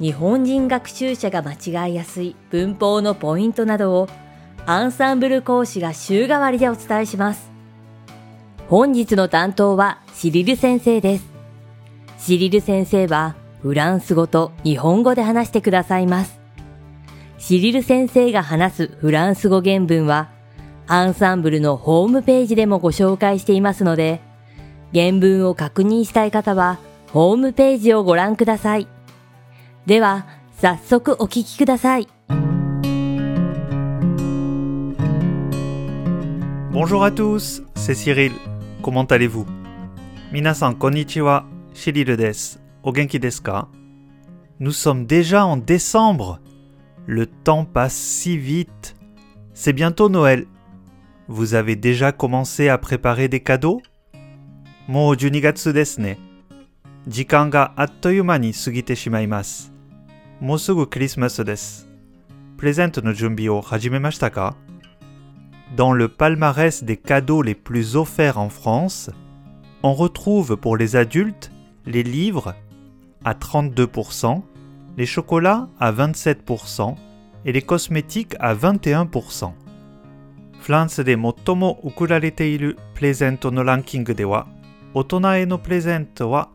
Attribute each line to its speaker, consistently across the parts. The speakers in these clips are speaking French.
Speaker 1: 日本人学習者が間違いやすい文法のポイントなどをアンサンブル講師が週替わりでお伝えします。本日の担当はシリル先生です。シリル先生はフランス語と日本語で話してくださいます。シリル先生が話すフランス語原文はアンサンブルのホームページでもご紹介していますので、原文を確認したい方はホームページをご覧ください。では、早速お聞きください。
Speaker 2: Bonjour à tous, c'est Cyril. Comment allez-vous 皆さんこんにちは、シリルです。お元気ですか Nous sommes déjà en décembre. Le temps passe si vite. C'est bientôt Noël. Vous avez déjà commencé à préparer des cadeaux もう12月ですね。時間があっという間に過ぎてしまいます。 もうすぐクリスマスです。プレゼントの準備を始めましたか Dans le palmarès des cadeaux les plus offerts en France, on retrouve pour les adultes les livres à 32%, les chocolats à 27% et les cosmétiques à 21%. フランスで最も贈られているプレゼントのランキングでは、大人へのプレゼントは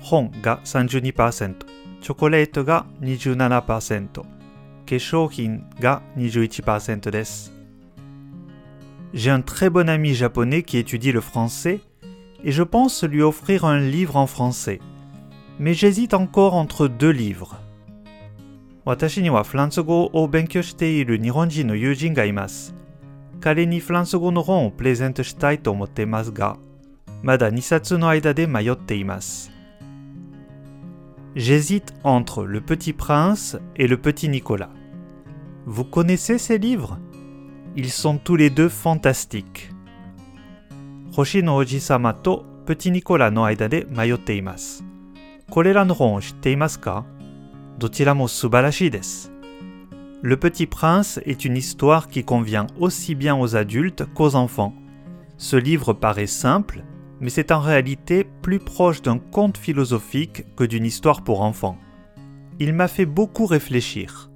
Speaker 2: 本が32%、 チョコレートが27%、化粧品が21%です。J'ai un très bon ami japonais qui étudie le français et je pense lui offrir un livre en français. Mais j'hésite encore entre deux livres. 私にはフランス語を勉強している日本人の友人がいます。彼にフランス語の本をプレゼントしたいと思っていますが、まだ2冊の間で迷っています。 J'hésite entre Le Petit Prince et Le Petit Nicolas. Vous connaissez ces livres? Ils sont tous les deux fantastiques. Le Petit Prince est une histoire qui convient aussi bien aux adultes qu'aux enfants. Ce livre paraît simple, mais c'est en réalité plus proche d'un conte philosophique que d'une histoire pour enfants. Il m'a fait beaucoup réfléchir.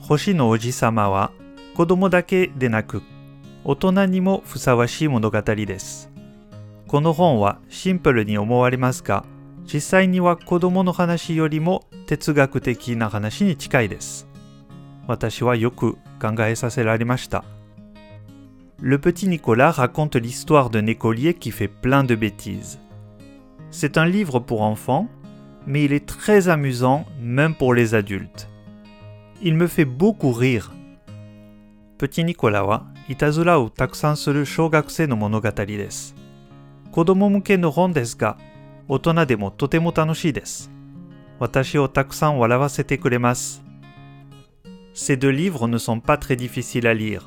Speaker 2: 星のおじさまは子供だけでなく大人にもふさわしい物語です。この本はシンプルに思われますが、実際には子供の話よりも哲学的な話に近いです。私はよく考えさせられました。le petit Nicolas raconte l'histoire d'un écolier qui fait plein de bêtises. C'est un livre pour enfants, mais il est très amusant même pour les adultes. Il me fait beaucoup rire. Petit Nicolas wa itazura o takusan suru shogakusei no monogatari desu. Kodomo muke no hon desu ga, otona demo totemo tanoshii desu. Watashi o takusan warawasete kuremasu. Ces deux livres ne sont pas très difficiles à lire.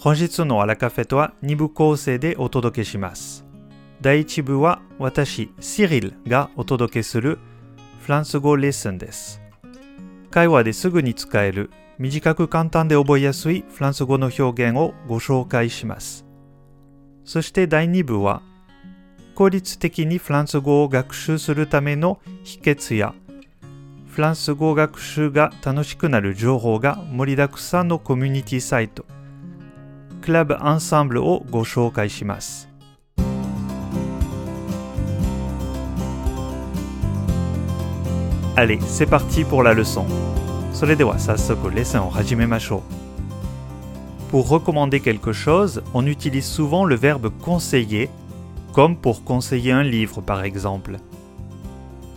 Speaker 2: 本日のアラカフェとは2部構成でお届けします。第1部は私、シリルがお届けするフランス語レッスンです。会話ですぐに使える短く簡単で覚えやすいフランス語の表現をご紹介します。そして第2部は効率的にフランス語を学習するための秘訣やフランス語学習が楽しくなる情報が盛りだくさんのコミュニティサイトクラブアンサンブルをご紹介します。Allez, c'est parti pour la leçon. それでは早速レッスンを始めましょう。Pour recommander quelque chose, on utilise souvent le verbe conseiller, comme pour conseiller un livre par exemple.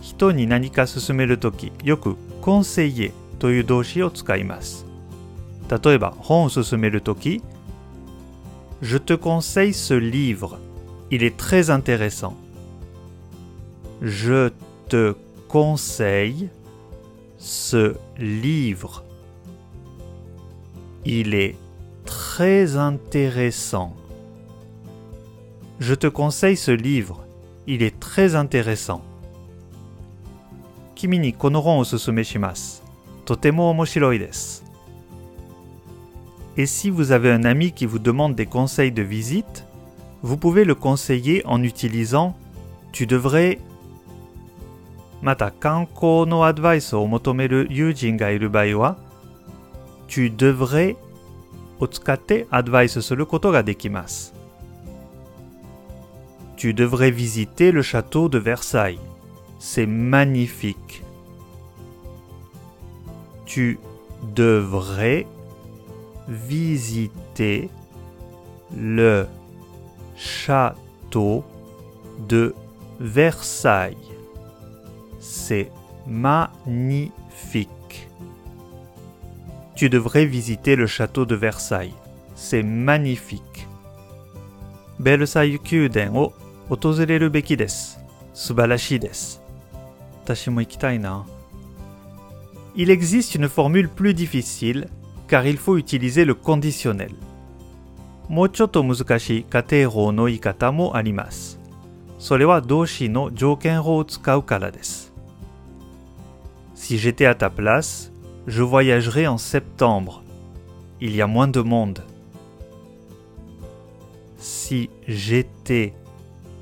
Speaker 2: 人に何か勧めるとき、よく conseiller という動詞を使います。例えば本を勧めるとき、 je te conseille ce livre. Il est très intéressant. Je te conseille ce livre. Il est très intéressant. Je te conseille ce livre. Il est très intéressant. Kimi ni kono o shimasu. Totemo omoshiroi desu. Et si vous avez un ami qui vous demande des conseils de visite, vous pouvez le conseiller en utilisant tu devrais また観光のアドバイスを求める友人がいる場合は tu devrais を使ってアドバイスすることができます。Tu devrais visiter le château de Versailles. C'est magnifique. Tu devrais visiter le château de Versailles. C'est magnifique. Tu devrais visiter le château de Versailles. C'est magnifique. Il existe une formule plus difficile car il faut utiliser le conditionnel. Mochoto muzukashi kateirou no ikata mo arimasu. Sore wa no joukenrou o kara. Si j'étais à ta place, je voyagerais en septembre. Il y a moins de monde. Si j'étais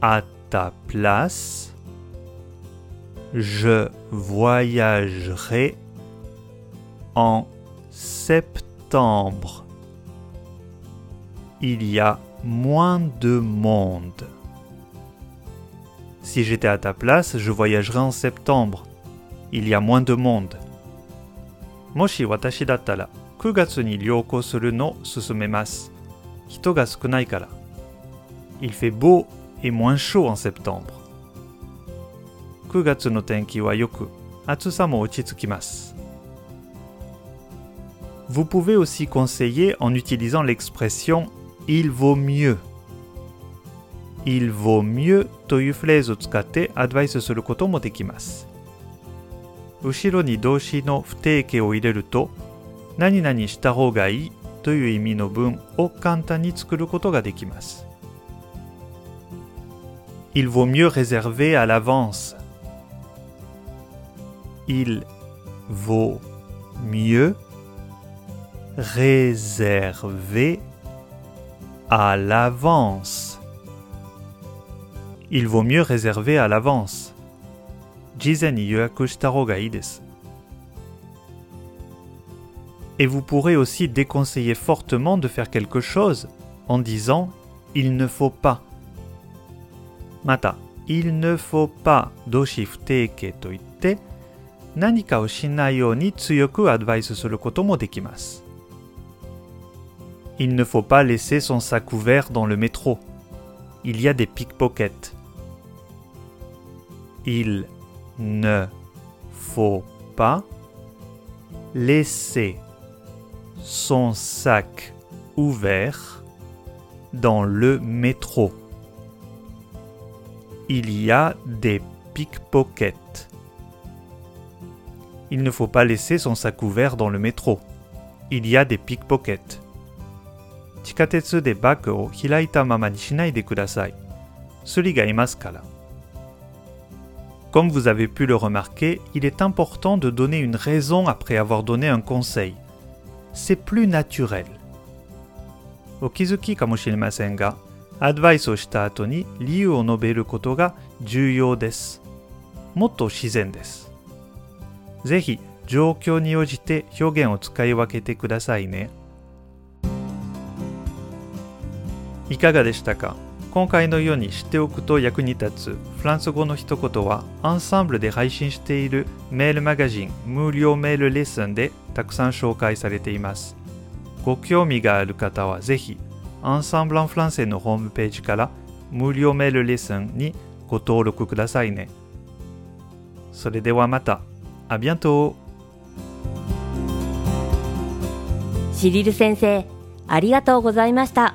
Speaker 2: à ta place, je voyagerai en septembre septembre. Il y a moins de monde. Si j'étais à ta place, je voyagerais en septembre. Il y a moins de monde. Moshi watashi dattara, kugatsu ni ryoko suru no ga. Il fait beau et moins chaud en septembre. Kugatsu no tenki wa yoku, atsusa mo. Vous pouvez aussi conseiller en utilisant l'expression il vaut mieux. Il vaut mieux というフレーズを使ってアドバイスすることもできます。後ろに動詞の不定形を入れると何々した方がいいという意味の文を簡単に作ることができます。Il vaut mieux réserver à l'avance. Il vaut mieux réserver à l'avance. Il vaut mieux réserver à l'avance. Et vous pourrez aussi déconseiller fortement de faire quelque chose en disant il ne faut pas. Mata, il ne faut pas doshi futeke to itte nanika o shinai you ni tsuyoku advice suru koto mo dekimasu. Il ne faut pas laisser son sac ouvert dans le métro. Il y a des pickpockets. Il ne faut pas laisser son sac ouvert dans le métro. Il y a des pickpockets. Il ne faut pas laisser son sac ouvert dans le métro. Il y a des pickpockets. 地下鉄でバッグを開いたままにしないでください。スリがいますから。Comme vous avez pu le remarquer, il est important de donner une raison après avoir donné un conseil. C'est plus naturel. お気づきかもしれませんが、アドバイスをした後に理由を述べることが重要です。もっと自然です。ぜひ状況に応じて表現を使い分けてくださいね。いかがでしたか？今回のように知っておくと役に立つフランス語の一言はアンサンブルで配信しているメールマガジン無料メールレッスンでたくさん紹介されています。ご興味がある方はぜひアンサンブルンフランセのホームページから無料メールレッスンにご登録くださいね。それではまた。あ、ビアント
Speaker 1: シリル先生、ありがとうございました。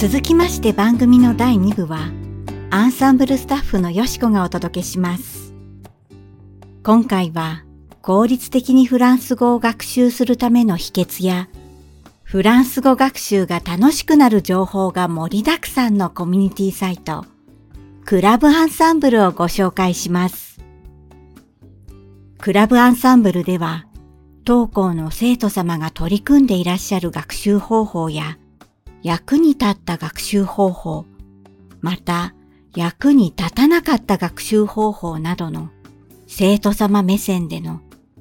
Speaker 3: 続きまして番組の第2部はアンサンブルスタッフのよしこがお届けします今回は効率的にフランス語を学習するための秘訣やフランス語学習が楽しくなる情報が盛りだくさんのコミュニティサイト、クラブアンサンブルをご紹介します。クラブアンサンブルでは、当校の生徒様が取り組んでいらっしゃる学習方法や、役に立った学習方法、また役に立たなかった学習方法などの生徒様目線での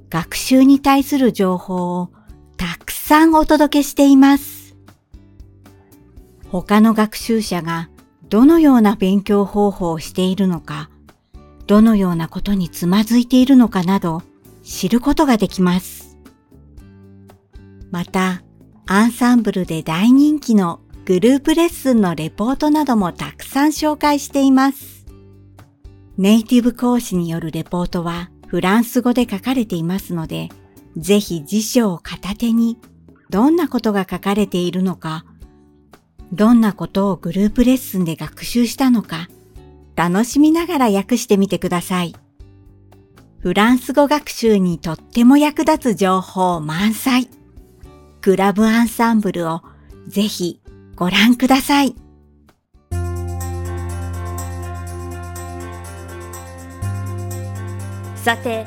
Speaker 3: 学習に対する情報をたくさんお届けしています。他の学習者がどのような勉強方法をしているのか、どのようなことにつまずいているのかなど知ることができます。また、アンサンブルで大人気のグループレッスンのレポートなどもたくさん紹介しています。ネイティブ講師によるレポートはフランス語で書かれていますので、ぜひ辞書を片手にどんなことが書かれているのか、どんなことをグループレッスンで学習したのか、楽しみながら訳してみてください。フランス語学習にとっても役立つ情報満載。クラブアンサンブルをぜひご覧ください。
Speaker 1: さて、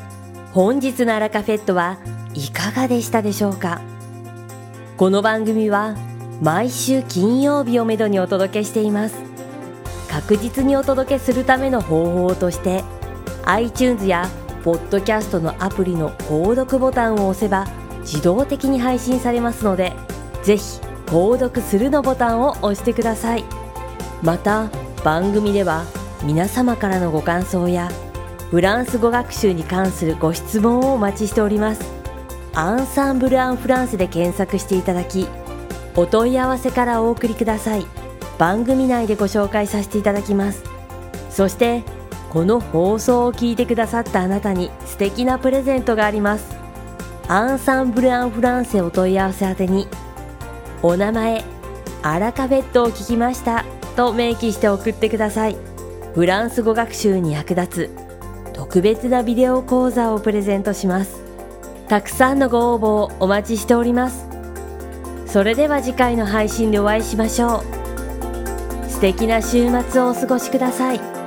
Speaker 1: 本日のアラカフェットはいかがでしたでしょうか？この番組は毎週金曜日をめどにお届けしています確実にお届けするための方法として iTunes やポッドキャストのアプリの購読ボタンを押せば自動的に配信されますのでぜひ購読するのボタンを押してください。また番組では皆様からのご感想やフランス語学習に関するご質問をお待ちしております。アンサンブル・アン・フランスで検索していただきお問い合わせからお送りください。番組内でご紹介させていただきます。そしてこの放送を聞いてくださったあなたに素敵なプレゼントがあります。アンサンブル・アン・フランセお問い合わせ宛てにお名前アラカフェットを聞きましたと明記して送ってください。フランス語学習に役立つ特別なビデオ講座をプレゼントします。たくさんのご応募をお待ちしております。それでは次回の配信でお会いしましょう。素敵な週末をお過ごしください。